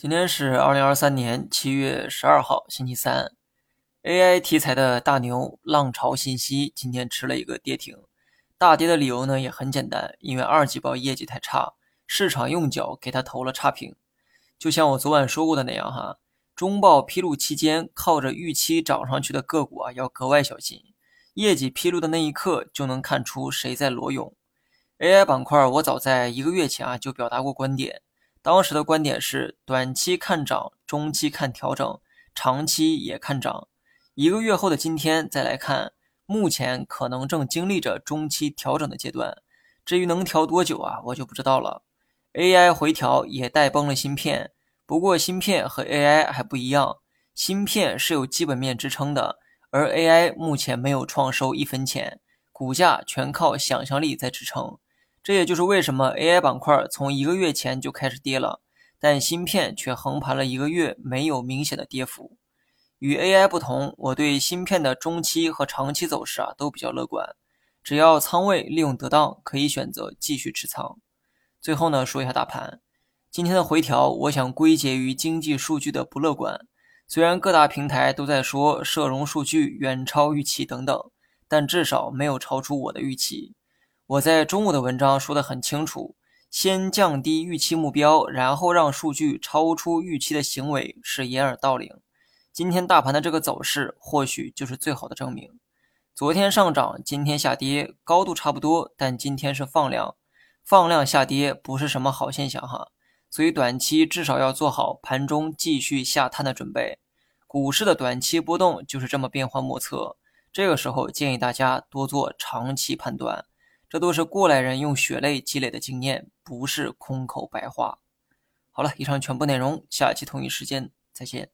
今天是二零二三年七月十二号，星期三。AI 题材的大牛浪潮信息今天吃了一个跌停，大跌的理由呢也很简单，因为二季报业绩太差，市场用脚给他投了差评。就像我昨晚说过的那样，哈，中报披露期间靠着预期涨上去的个股啊，要格外小心。业绩披露的那一刻就能看出谁在裸泳。AI 板块，我早在一个月前啊就表达过观点。当时的观点是，短期看涨，中期看调整，长期也看涨。一个月后的今天再来看，目前可能正经历着中期调整的阶段。至于能调多久啊，我就不知道了。AI 回调也带崩了芯片，不过芯片和 AI 还不一样，芯片是有基本面支撑的，而 AI 目前没有创收一分钱，股价全靠想象力在支撑。这也就是为什么 AI 板块从一个月前就开始跌了，但芯片却横盘了一个月，没有明显的跌幅。与 AI 不同，我对芯片的中期和长期走势啊都比较乐观。只要仓位利用得当，可以选择继续持仓。最后呢，说一下大盘，今天的回调，我想归结于经济数据的不乐观。虽然各大平台都在说社融数据远超预期等等，但至少没有超出我的预期。我在中午的文章说得很清楚，先降低预期目标，然后让数据超出预期的行为是掩耳盗铃。今天大盘的这个走势或许就是最好的证明。昨天上涨，今天下跌，高度差不多，但今天是放量，放量下跌不是什么好现象哈。所以短期至少要做好盘中继续下探的准备。股市的短期波动就是这么变幻莫测，这个时候建议大家多做长期判断。这都是过来人用血泪积累的经验，不是空口白话。好了，以上全部内容，下期同一时间再见。